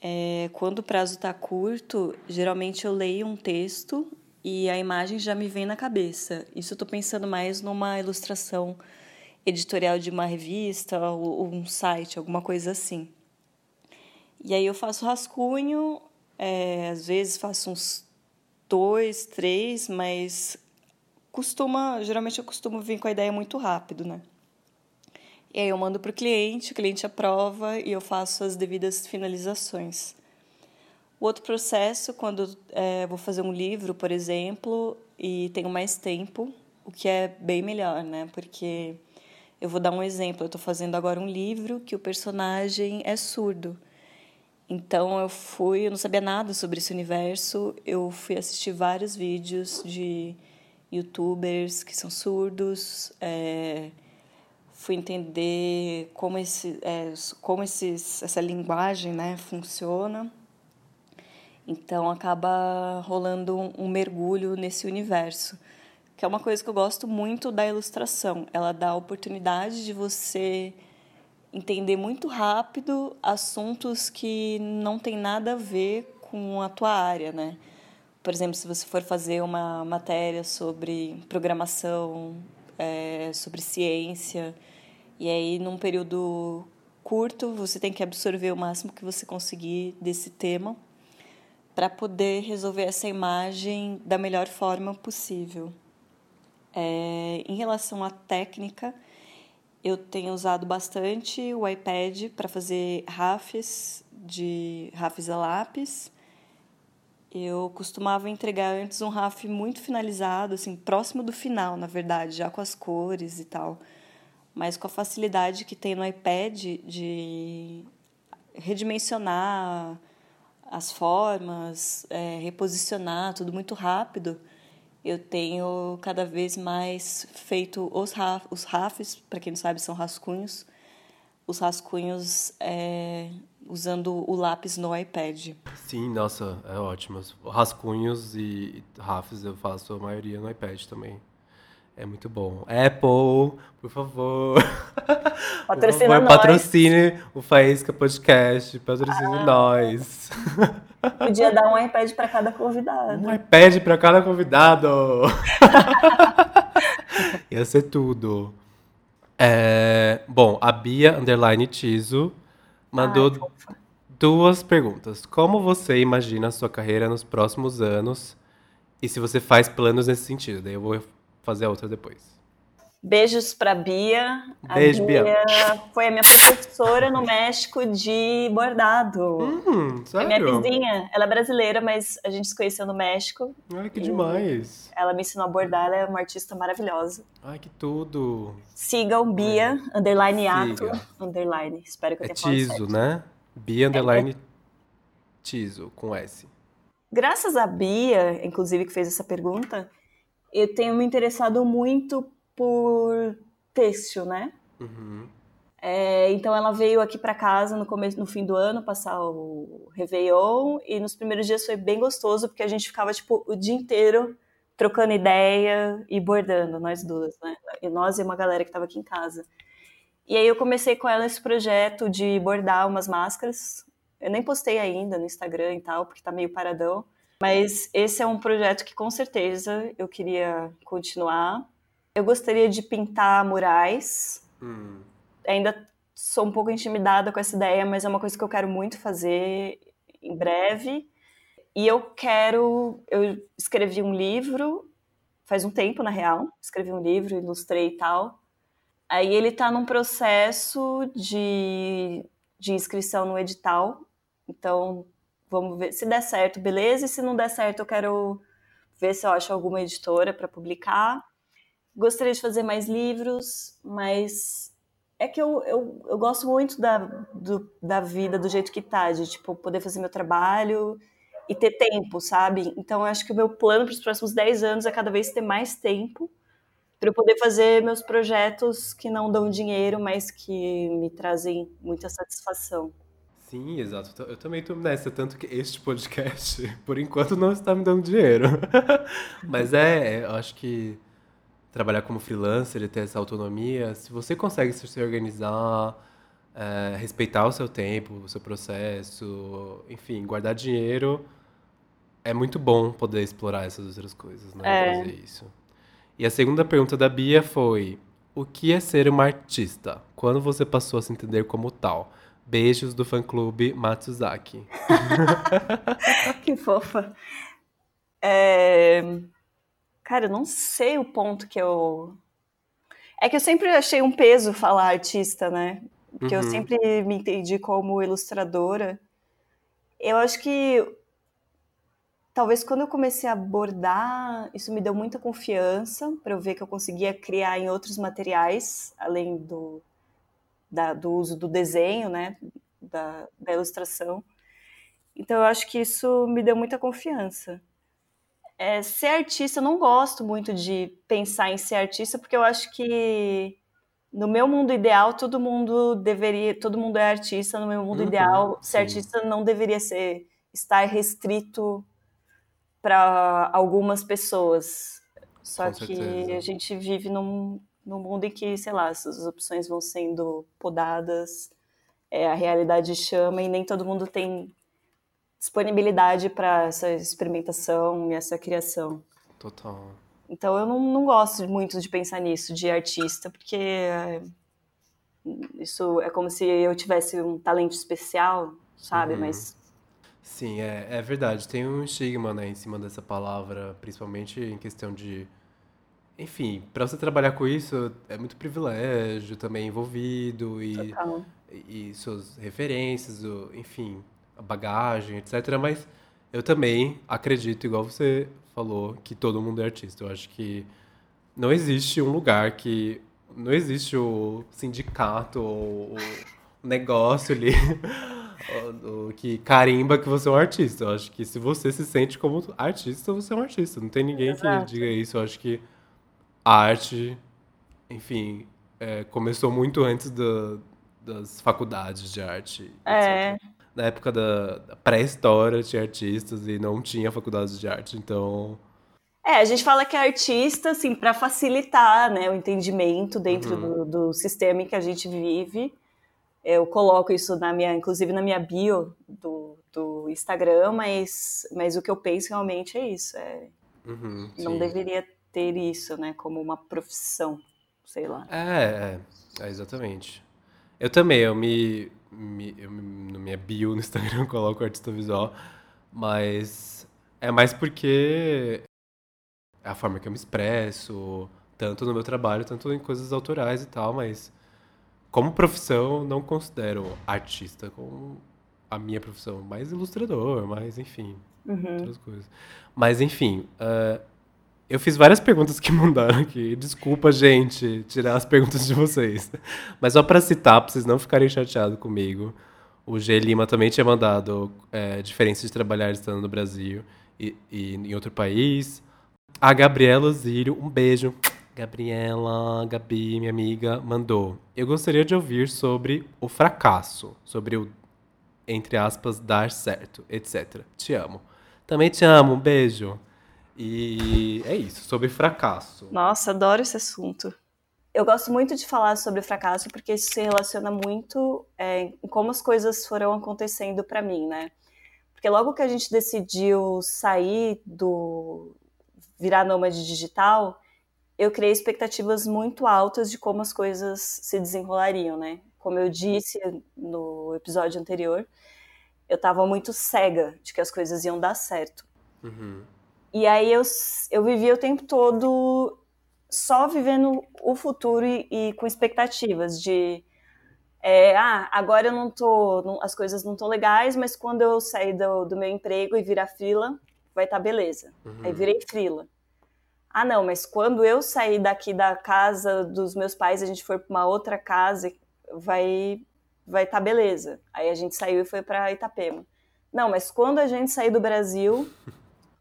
é, quando o prazo está curto, geralmente eu leio um texto e a imagem já me vem na cabeça. Isso eu estou pensando mais numa ilustração editorial de uma revista ou, um site, alguma coisa assim. E aí eu faço rascunho, é, às vezes faço uns dois, três, mas costuma, geralmente eu costumo vir com a ideia muito rápido, né? E aí eu mando para o cliente, o cliente aprova e eu faço as devidas finalizações. O outro processo, quando é, vou fazer um livro, por exemplo, e tenho mais tempo, o que é bem melhor, né? Porque eu vou dar um exemplo. Eu estou fazendo agora um livro que o personagem é surdo. Então eu fui, eu não sabia nada sobre esse universo. Eu fui assistir vários vídeos de YouTubers que são surdos. É, fui entender como esse, é, como esses, essa linguagem, né, funciona. Então acaba rolando um, mergulho nesse universo, que é uma coisa que eu gosto muito da ilustração. Ela dá a oportunidade de você entender muito rápido assuntos que não tem nada a ver com a tua área, né? Por exemplo, se você for fazer uma matéria sobre programação, é, sobre ciência, e aí num período curto você tem que absorver o máximo que você conseguir desse tema para poder resolver essa imagem da melhor forma possível. É, em relação à técnica, eu tenho usado bastante o iPad para fazer rafes de rafes a lápis. Eu costumava entregar antes um RAF muito finalizado, assim, próximo do final, na verdade, já com as cores e tal. Mas com a facilidade que tem no iPad de redimensionar as formas, é, reposicionar tudo muito rápido, eu tenho cada vez mais feito os, raf, os rafes, para quem não sabe, são rascunhos, os rascunhos é, usando o lápis no iPad. Sim, nossa, é ótimo. Rascunhos e rafes eu faço a maioria no iPad também. É muito bom. Apple, por favor. *laughs* Patrocina por favor, nós. Patrocine o Faísca Podcast. Patrocine ah. nós. *laughs* Podia dar um iPad para cada convidado. Um iPad para cada convidado. *laughs* Ia ser tudo. É, bom, a Bia Underline Tiso mandou Ai, duas perguntas. Como você imagina a sua carreira nos próximos anos? E se você faz planos nesse sentido? Daí eu vou fazer a outra depois. Beijos para Bia. Beijo, Bia, Bia. Foi a minha professora no México de bordado. Hum, sério? É minha vizinha. Ela é brasileira, mas a gente se conheceu no México. Ai, que demais. Ela me ensinou a bordar, ela é uma artista maravilhosa. Ai, que tudo. Sigam Bia, é. underline ato, underline. Espero que eu tenha é Tiso, né? Bia, underline é. Tiso, com S. Graças a Bia, inclusive, que fez essa pergunta, eu tenho me interessado muito por têxtil, né? Uhum. É, então ela veio aqui para casa no começo, no fim do ano, passar o Réveillon, e nos primeiros dias foi bem gostoso, porque a gente ficava, tipo, o dia inteiro trocando ideia e bordando, nós duas, né? E nós e uma galera que estava aqui em casa. E aí eu comecei com ela esse projeto de bordar umas máscaras. Eu nem postei ainda no Instagram e tal, porque tá meio paradão. Mas esse é um projeto que com certeza eu queria continuar. Eu gostaria de pintar murais. Hum. Ainda sou um pouco intimidada com essa ideia, mas é uma coisa que eu quero muito fazer em breve. E eu quero. Eu escrevi um livro, faz um tempo, na real. Escrevi um livro, ilustrei e tal. Aí ele está num processo de, de inscrição no edital. Então, vamos ver. Se der certo, beleza. E se não der certo, eu quero ver se eu acho alguma editora para publicar. Gostaria de fazer mais livros, mas é que eu, eu, eu gosto muito da, do, da vida do jeito que tá, de tipo, poder fazer meu trabalho e ter tempo, sabe? Então eu acho que o meu plano para os próximos 10 anos é cada vez ter mais tempo para eu poder fazer meus projetos que não dão dinheiro, mas que me trazem muita satisfação. Sim, exato. Eu também estou nessa, tanto que este podcast, *laughs* por enquanto, não está me dando dinheiro. *laughs* mas é, eu acho que trabalhar como freelancer e ter essa autonomia, se você consegue se organizar, é, respeitar o seu tempo, o seu processo, enfim, guardar dinheiro, é muito bom poder explorar essas outras coisas, né? É. Fazer isso. E a segunda pergunta da Bia foi: o que é ser uma artista? Quando você passou a se entender como tal? Beijos do fã-clube Matsuzaki. *laughs* que fofa. É... Cara, eu não sei o ponto que eu. É que eu sempre achei um peso falar artista, né? Porque uhum. eu sempre me entendi como ilustradora. Eu acho que talvez quando eu comecei a abordar, isso me deu muita confiança para eu ver que eu conseguia criar em outros materiais, além do, da, do uso do desenho, né? Da, da ilustração. Então eu acho que isso me deu muita confiança. É, ser artista, eu não gosto muito de pensar em ser artista, porque eu acho que no meu mundo ideal todo mundo deveria, todo mundo é artista. No meu mundo uhum, ideal, ser artista não deveria ser estar restrito para algumas pessoas. Só Com que certeza. a gente vive num, num mundo em que, sei lá, essas opções vão sendo podadas, é, a realidade chama e nem todo mundo tem disponibilidade para essa experimentação e essa criação. Total. Então eu não, não gosto muito de pensar nisso, de artista, porque é, isso é como se eu tivesse um talento especial, sabe? Uhum. Mas. Sim, é, é verdade. Tem um estigma né, em cima dessa palavra, principalmente em questão de. Enfim, para você trabalhar com isso, é muito privilégio também envolvido e, e, e suas referências, enfim, a bagagem, etc. Mas eu também acredito, igual você falou, que todo mundo é artista. Eu acho que não existe um lugar que. Não existe o sindicato ou o negócio ali *laughs* o, o, que carimba que você é um artista. Eu acho que se você se sente como artista, você é um artista. Não tem ninguém Exato. que diga isso. Eu acho que a arte, enfim, é, começou muito antes da, das faculdades de arte. É. Etc na época da, pré-história tinha artistas e não tinha faculdades de arte, então. É, a gente fala que é artista, assim, para facilitar né, o entendimento dentro uhum. do, do, sistema em que a gente vive. Eu coloco isso na minha, inclusive na minha bio do, do Instagram, mas, mas o que eu penso realmente é isso. É, uhum, não deveria ter isso, né, como uma profissão, sei lá. É, é, é exatamente. Eu também, eu me me, eu, no minha bio no Instagram eu coloco artista visual, mas é mais porque é a forma que eu me expresso, tanto no meu trabalho, tanto em coisas autorais e tal, mas como profissão não considero artista como a minha profissão, mais ilustrador, mais enfim, Uhum. outras coisas. Mas enfim, uh, eu fiz várias perguntas que *laughs* mandaram aqui. Desculpa, gente, tirar as perguntas de vocês. Mas só para citar, para vocês não ficarem chateados comigo, o G. Lima também tinha mandado é, diferença de trabalhar estando no Brasil e, e em outro país. A Gabriela Zírio, um beijo. Gabriela, Gabi, minha amiga, mandou. Eu gostaria de ouvir sobre o fracasso, sobre o, entre aspas, dar certo, etc. Te amo. Também te amo, um beijo. E é isso, sobre fracasso. Nossa, adoro esse assunto. Eu gosto muito de falar sobre fracasso porque isso se relaciona muito é, em como as coisas foram acontecendo para mim, né? Porque logo que a gente decidiu sair do virar nômade digital, eu criei expectativas muito altas de como as coisas se desenrolariam, né? Como eu disse no episódio anterior, eu estava muito cega de que as coisas iam dar certo. Uhum. E aí eu, eu vivia o tempo todo só vivendo o futuro e, e com expectativas de é, ah, agora eu não tô, não, as coisas não estão legais, mas quando eu sair do, do meu emprego e virar frila, vai estar tá beleza. Uhum. Aí virei frila. Ah, não, mas quando eu sair daqui da casa dos meus pais, a gente for para uma outra casa, vai vai estar tá beleza. Aí a gente saiu e foi para Itapema. Não, mas quando a gente sair do Brasil,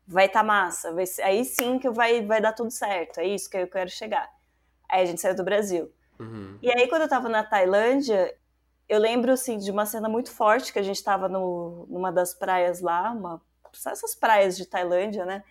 vai estar tá massa. Vai aí sim que vai, vai dar tudo certo. É isso que eu quero chegar. Aí a gente saiu do Brasil. Uhum. E aí, quando eu tava na Tailândia, eu lembro, assim, de uma cena muito forte, que a gente tava no, numa das praias lá, uma, essas praias de Tailândia, né?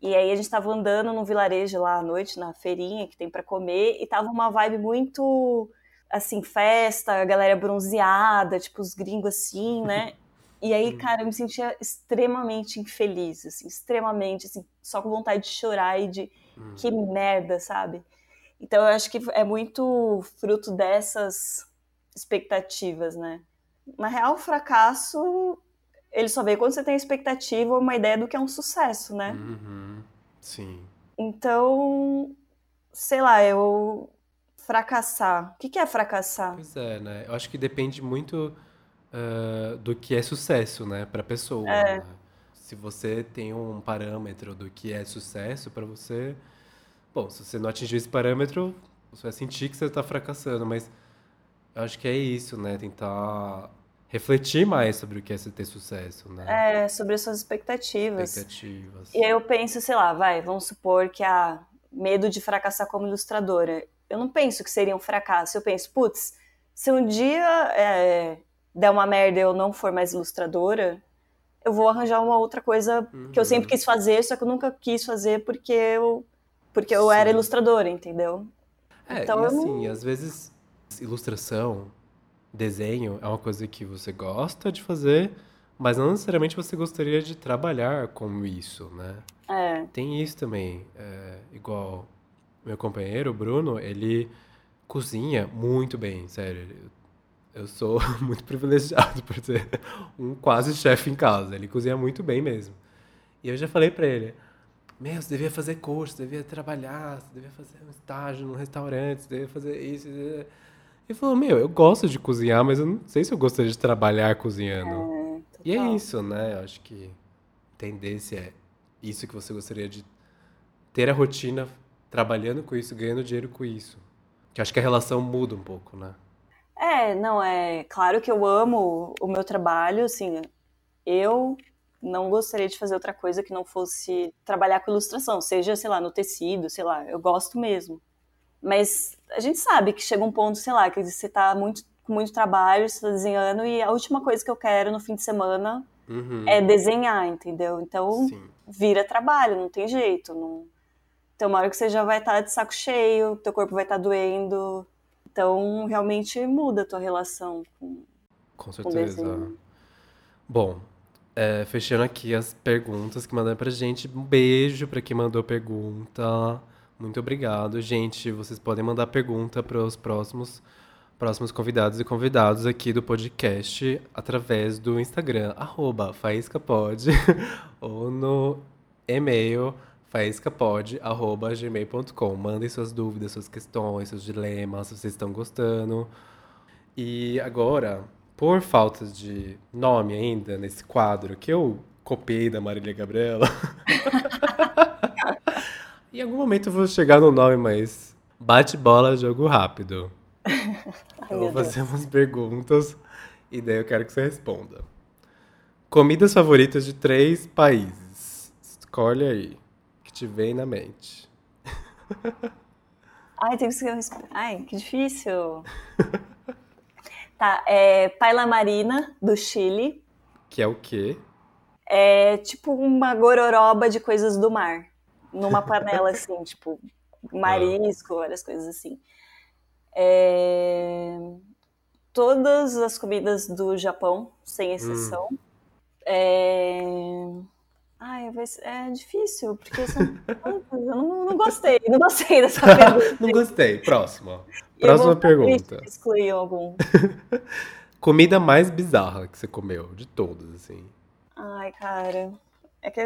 E aí a gente tava andando num vilarejo lá à noite, na feirinha que tem para comer, e tava uma vibe muito, assim, festa, a galera bronzeada, tipo os gringos assim, né? *laughs* E aí, cara, eu me sentia extremamente infeliz, assim, extremamente, assim, só com vontade de chorar e de Uhum. que merda, sabe? Então eu acho que é muito fruto dessas expectativas, né? Na real, o fracasso ele só vem quando você tem expectativa ou uma ideia do que é um sucesso, né? Uhum. Sim. Então, sei lá, eu fracassar. O que é fracassar? Pois é, né? Eu acho que depende muito uh, do que é sucesso, né, pra pessoa. É. Né? Se você tem um parâmetro do que é sucesso pra você, bom, se você não atingir esse parâmetro, você vai sentir que você tá fracassando, mas eu acho que é isso, né? Tentar refletir mais sobre o que é ter sucesso, né? É, sobre as suas expectativas. Expectativas. E aí eu penso, sei lá, vai, vamos supor que há medo de fracassar como ilustradora. Eu não penso que seria um fracasso. Eu penso, putz, se um dia é, der uma merda e eu não for mais ilustradora, eu vou arranjar uma outra coisa que eu sempre Uhum. quis fazer, só que eu nunca quis fazer porque eu, porque eu Sim. era ilustradora, entendeu? É, Então e eu assim, às vezes ilustração, desenho é uma coisa que você gosta de fazer, mas não necessariamente você gostaria de trabalhar com isso, né? É, Tem isso também, é, igual meu companheiro, o Bruno, ele cozinha muito bem, sério. Eu sou *laughs* muito privilegiado por ter um quase chefe em casa. Ele cozinha muito bem mesmo. E eu já falei pra ele, meu, você devia fazer curso, você devia trabalhar, você devia fazer um estágio num restaurante, você devia fazer isso. Ele falou, meu, eu gosto de cozinhar, mas eu não sei se eu gostaria de trabalhar cozinhando. é, E é isso, né? Eu acho que entender se é isso que você gostaria de ter a rotina trabalhando com isso, ganhando dinheiro com isso. Que acho que a relação muda um pouco, né? É, não, é claro que eu amo o meu trabalho, assim, eu não gostaria de fazer outra coisa que não fosse trabalhar com ilustração, seja, sei lá, no tecido, sei lá, eu gosto mesmo. Mas a gente sabe que chega um ponto, sei lá, que você tá muito, com muito trabalho, você tá desenhando, e a última coisa que eu quero no fim de semana Uhum. é desenhar, entendeu? Então Sim. vira trabalho, não tem jeito. Não... Então, uma hora que você já vai estar de saco cheio, teu corpo vai estar doendo. Então, realmente muda a tua relação com Com certeza. desenho. Bom, é, fechando aqui as perguntas que mandaram pra gente. Um beijo pra quem mandou pergunta. Muito obrigado. Gente, vocês podem mandar pergunta para os próximos próximos convidados e convidados aqui do podcast através do Instagram, arroba faíscapod, *laughs* ou no e-mail faíscapod.gmail.com. Mandem suas dúvidas, suas questões, seus dilemas, se vocês estão gostando. E agora, por falta de nome ainda nesse quadro que eu copiei da Marília Gabriela, *laughs* em algum momento eu vou chegar no nome, mas bate bola, jogo rápido. *laughs* eu vou fazer umas perguntas e daí eu quero que você responda. Comidas favoritas de três países. Escolhe aí te vem na mente? *laughs* Ai, tem que Ai, que difícil. *laughs* tá, é Paila Marina, do Chile. Que é o quê? É tipo uma gororoba de coisas do mar. Numa panela, *laughs* assim, tipo, marisco, várias coisas assim. É... Todas as comidas do Japão, sem exceção. Hum. É... Ai, é difícil, porque são... eu não, não, gostei, não gostei dessa *laughs* pergunta. não gostei. Próxima. Próxima pergunta. Excluir algum. *laughs* Comida mais bizarra que você comeu, de todas, assim. Ai, cara. É que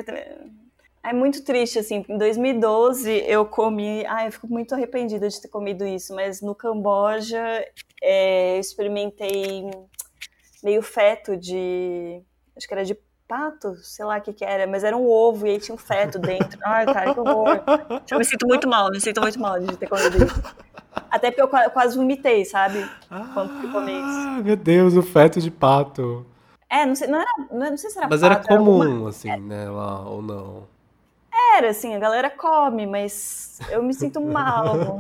é muito triste, assim. Em 2012 eu comi. Ai, eu fico muito arrependida de ter comido isso, mas no Camboja é, eu experimentei meio feto de. Acho que era de pato, sei lá o que que era, mas era um ovo e aí tinha um feto dentro. Ai, cara, que horror. Eu me sinto muito mal, me sinto muito mal de ter comido isso. Até porque eu quase vomitei, sabe? Quando eu comi isso. Ah, meu Deus, o feto de pato. É, não sei, não era, não, sei se era Mas pato, era comum, era alguma... assim, né, lá, ou não? Era, assim, a galera come, mas eu me sinto mal. *laughs*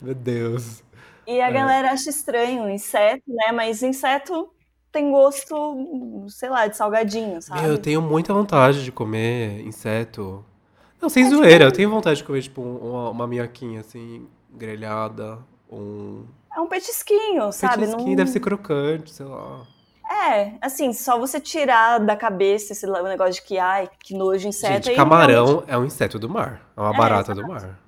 meu Deus. E a é. galera acha estranho inseto, né? Mas inseto tem gosto, sei lá, de salgadinho, sabe? eu tenho muita vontade de comer inseto. Não, sem é, tipo zoeira, tipo... eu tenho vontade de comer, tipo, uma, uma minhoquinha, assim, grelhada, um... É um petisquinho, sabe? Petisquinho, Não... deve ser crocante, sei lá. É, assim, só você tirar da cabeça esse negócio de que, ai, que nojo inseto... Gente, camarão realmente... é um inseto do mar, é uma é, barata exatamente. do mar.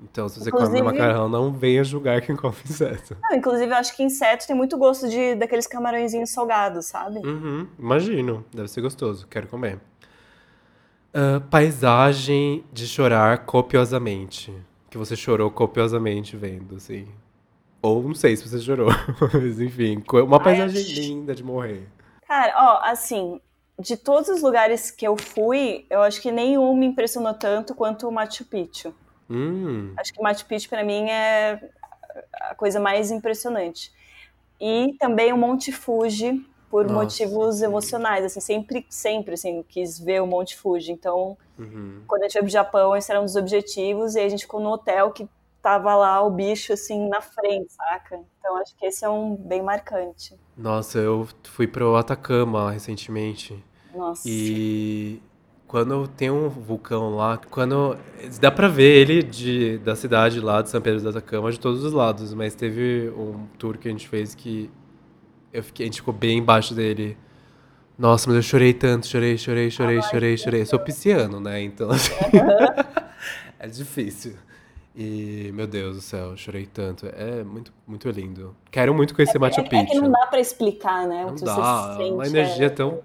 Então, se você inclusive, come macarrão, não venha julgar quem come inseto. Não, inclusive, eu acho que inseto tem muito gosto de daqueles camarõezinhos salgados, sabe? Uhum, imagino. Deve ser gostoso. Quero comer. Uh, paisagem de chorar copiosamente. Que você chorou copiosamente vendo, assim. Ou não sei se você chorou. *laughs* Mas, enfim, uma paisagem Ai, linda de morrer. Cara, ó, assim, de todos os lugares que eu fui, eu acho que nenhum me impressionou tanto quanto o Machu Picchu. Hum. Acho que Machu Picchu para mim é a coisa mais impressionante. E também o Monte Fuji por Nossa, motivos emocionais, assim, sempre, sempre, assim, quis ver o Monte Fuji. Então, uhum. quando a gente foi pro Japão, esse era um dos objetivos, e a gente ficou no hotel que tava lá o bicho, assim, na frente, saca? Então, acho que esse é um bem marcante. Nossa, eu fui pro Atacama recentemente. Nossa. E quando tem um vulcão lá, quando dá para ver ele de, da cidade lá de São Pedro da Atacama de todos os lados, mas teve um tour que a gente fez que eu fiquei, a gente ficou bem embaixo dele. Nossa, mas eu chorei tanto, chorei, chorei, chorei, chorei, chorei. Eu sou pisciano, né? Então assim, *laughs* é difícil. E, meu Deus do céu, chorei tanto. É muito, muito lindo. Quero muito conhecer é, Machu Picchu. É que não dá pra explicar, né? Não dá, uma energia é... tão,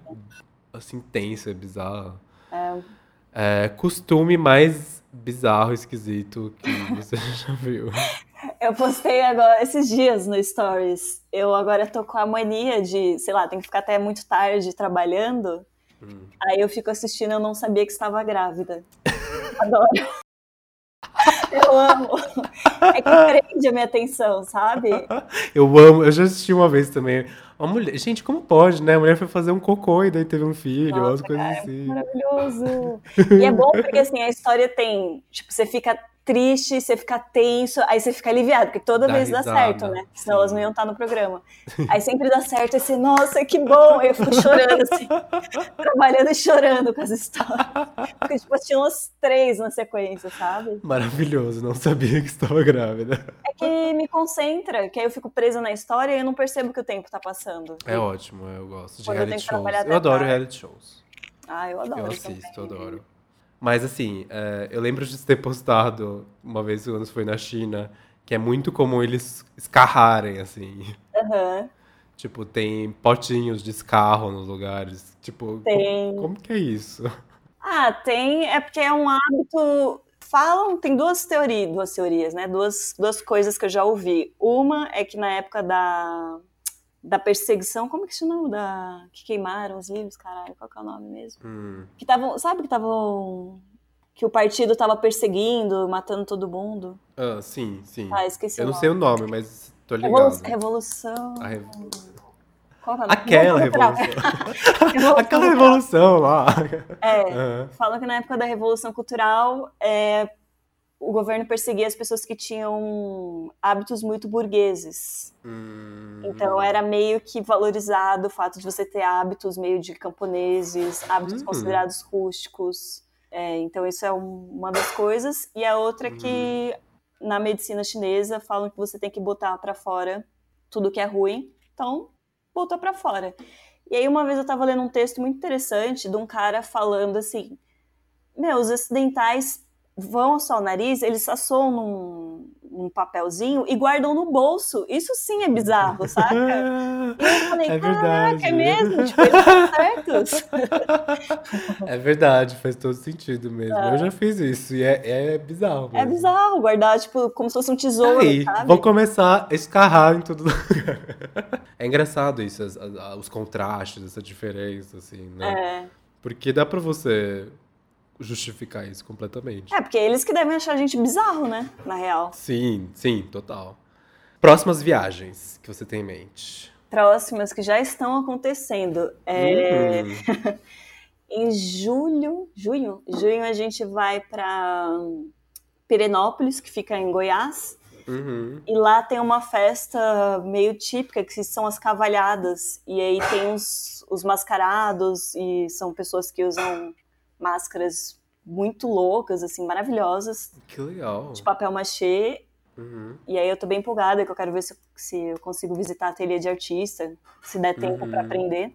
assim, tensa, bizarra. É. é. costume mais bizarro, esquisito que você *laughs* já viu. Eu postei agora esses dias no Stories. Eu agora tô com a mania de, sei lá, tem que ficar até muito tarde trabalhando. Hum. Aí eu fico assistindo, eu não sabia que estava grávida. Adoro. Eu amo. É que prende a minha atenção, sabe? Eu amo. Eu já assisti uma vez também. Uma mulher, gente, como pode, né? A mulher foi fazer um cocô e daí teve um filho, Nossa, umas coisas cara, assim. É maravilhoso. E é bom porque assim, a história tem, tipo, você fica triste, você fica tenso, aí você fica aliviado, porque toda dá vez risada, dá certo, né? Senão sim. elas não iam estar no programa. *laughs* Aí sempre dá certo, você, nossa, que bom! Aí eu fico chorando, assim, *laughs* trabalhando e chorando com as histórias. Porque, tipo, tinha umas três na sequência, sabe? Maravilhoso, não sabia que estava grávida. É que me concentra, que aí eu fico presa na história e eu não percebo que o tempo tá passando. É ótimo, eu gosto de reality eu shows. Eu adoro reality shows. Ah, eu adoro. Eu assisto, também. adoro. Mas assim, é, eu lembro de ter postado uma vez quando foi na China Que é muito comum eles escarrarem, assim. Aham. *laughs* Tipo, tem potinhos de escarro nos lugares. Tipo, Tem. Como, como que é isso? Ah, tem. É porque é um hábito. Falam, tem duas teorias, duas teorias, né? Duas, duas coisas que eu já ouvi. Uma é que na época da, da perseguição, como que chama? Da, que queimaram os livros, caralho, qual que é o nome mesmo? Hum, Que estavam, sabe que estavam. Que o partido tava perseguindo, matando todo mundo. Ah, sim, sim. Ah, esqueci Eu não sei o nome, mas tô ligado. Revolu- Revolução. A rev- Qual que é o nome? Aquela Revolução *laughs* *laughs* Aquela Cultural. revolução lá. É, Aham. falam que na época da Revolução Cultural é, o governo perseguia as pessoas que tinham hábitos muito burgueses. Hum, Então era meio que valorizado o fato de você ter hábitos meio de camponeses, hábitos Hum. considerados rústicos. É, então isso é um- uma das coisas. E a outra é que na medicina chinesa falam que você tem que botar pra fora tudo que é ruim. Então, botou pra fora. E aí uma vez eu tava lendo um texto muito interessante de um cara falando assim: "Meu, os ocidentais vão só o nariz, eles assoam num, num papelzinho e guardam no bolso. Isso sim é bizarro, saca? *laughs* E eu falei, É caraca, verdade. é mesmo? Tipo, eles estão certos. *laughs* É verdade, faz todo sentido mesmo. Eu já fiz isso e é, é bizarro. É mesmo. bizarro guardar, tipo, como se fosse um tesouro, Aí, sabe? vou começar a escarrar em todo *laughs* lugar. É engraçado isso, os contrastes, essa diferença, assim, né? É. Porque dá pra você justificar isso completamente. é, porque eles que devem achar a gente bizarro, né? Na real. Sim, sim, total. Próximas viagens que você tem em mente. Próximas que já estão acontecendo. É, Hum, *laughs* Em julho, junho, junho a gente vai pra Pirenópolis, que fica em Goiás. uhum. E lá tem uma festa meio típica, que são as cavalhadas. E aí tem os, os mascarados, e são pessoas que usam máscaras muito loucas, assim, maravilhosas, Que legal. de papel machê. Uhum. E aí eu tô bem empolgada, que eu quero ver se, se eu consigo visitar a ateliê de artista, se der tempo Uhum. pra aprender.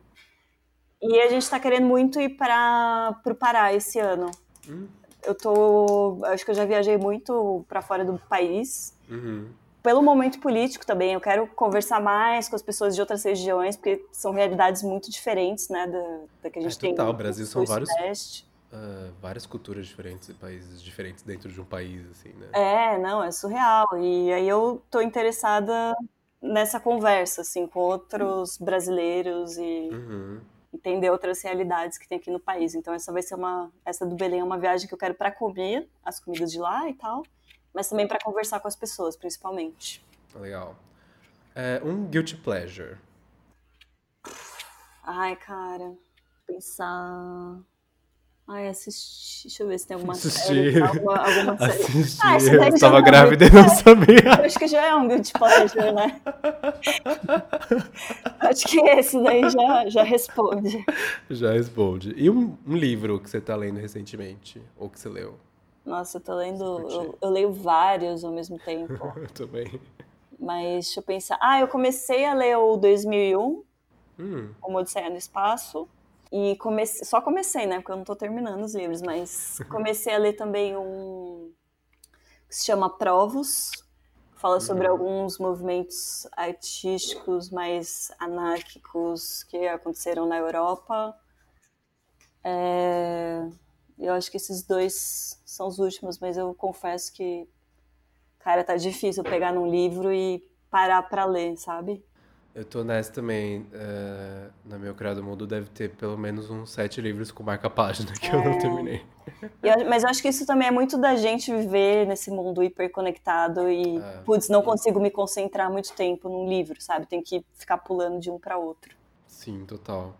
E a gente tá querendo muito ir para pro Pará esse ano. Hum. Eu tô, acho que eu já viajei muito pra fora do país Uhum. pelo momento político também, eu quero conversar mais com as pessoas de outras regiões, porque são realidades muito diferentes, né, da, da que a gente É tem total, no o Brasil são vários- Sudeste. Ah, várias culturas diferentes e países diferentes dentro de um país, assim, né? É, não, é surreal. E aí eu tô interessada nessa conversa, assim, com outros brasileiros e Uhum. entender outras realidades que tem aqui no país. Então essa vai ser uma, essa do Belém é uma viagem que eu quero para comer as comidas de lá e tal, mas também para conversar com as pessoas, principalmente. Legal. É, um guilty pleasure. Ai, cara, pensar. Ai, assistir. Deixa eu ver se tem alguma Assistir. série. Alguma, alguma série. *laughs* Assistir. Ah, eu estava é grávida e não sabia. Acho que já é um guilty pleasure, né? *laughs* Acho que esse daí já, já responde. Já responde. E um, um livro que você tá lendo recentemente? Ou que você leu? Nossa, eu tô lendo. Eu, eu leio vários ao mesmo tempo. *laughs* Eu também. Mas deixa eu pensar. Ah, eu comecei a ler o 2001, Hum, Uma Odisseia no Espaço. E comecei, só comecei, né? Porque eu não tô terminando os livros, mas *laughs* comecei a ler também um que se chama Provos. Fala sobre Uhum. alguns movimentos artísticos mais anárquicos que aconteceram na Europa. É, Eu acho que esses dois são os últimos, mas eu confesso que, cara, tá difícil pegar num livro e parar pra ler, sabe? Eu tô nessa também. é, na meu Criado Mundo deve ter pelo menos uns sete livros com marca-página que eu não terminei. E eu- mas eu acho que isso também é muito da gente viver nesse mundo hiperconectado e, É. putz, não consigo me concentrar muito tempo num livro, sabe? Tem que ficar pulando de um pra outro. Sim, total.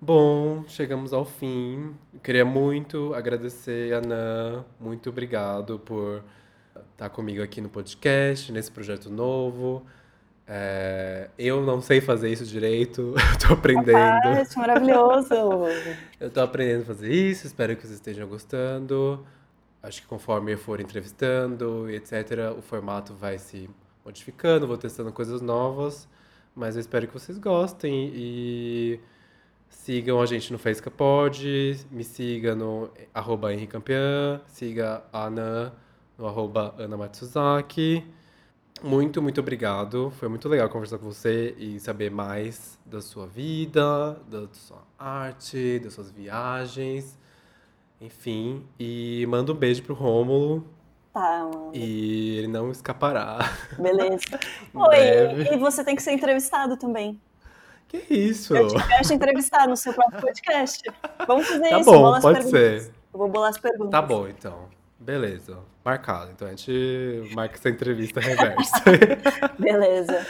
Bom, chegamos ao fim. Eu queria muito agradecer a Nan. Muito obrigado por estar comigo aqui no podcast, nesse projeto novo. É, eu não sei fazer isso direito, *laughs* eu tô aprendendo. É maravilhoso! Eu tô aprendendo a fazer isso, espero que vocês estejam gostando. Acho que conforme eu for entrevistando e etc., o formato vai se modificando, vou testando coisas novas. Mas eu espero que vocês gostem e sigam a gente no Faísca Pod, me siga no arroba Henrique Campeã, siga a Ana no arroba Ana Matsuzaki. Muito, muito obrigado. Foi muito legal conversar com você e saber mais da sua vida, da sua arte, das suas viagens. Enfim, e manda um beijo pro Rômulo. Tá, mano. E ele não escapará. Beleza. *laughs* Oi, e você tem que ser entrevistado também. Que isso? Eu te deixo entrevistar no seu próprio podcast. Vamos fazer tá isso. Bom, pode ser. Eu vou bolar as perguntas. Tá bom, então. Beleza. Marcado. Então a gente marca essa entrevista reversa. *laughs* Beleza.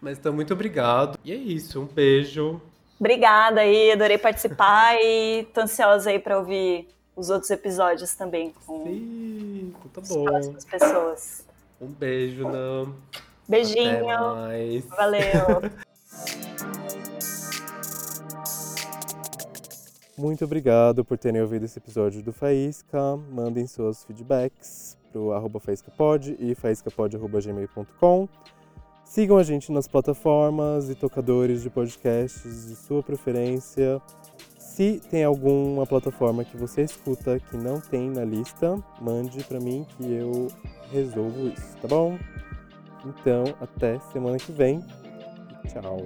Mas então, muito obrigado. E é isso. Um beijo. Obrigada aí, adorei participar e tô ansiosa aí pra ouvir os outros episódios também com Sim, então tá bom. as próximas pessoas. Um beijo, Nam. Beijinho. Até mais. Valeu. *laughs* Muito obrigado por terem ouvido esse episódio do Faísca. Mandem seus feedbacks pro arroba faíscapod e faíscapod.gmail.com. Sigam a gente nas plataformas e tocadores de podcasts de sua preferência. Se tem alguma plataforma que você escuta que não tem na lista, mande para mim que eu resolvo isso, tá bom? Então, até semana que vem. Tchau.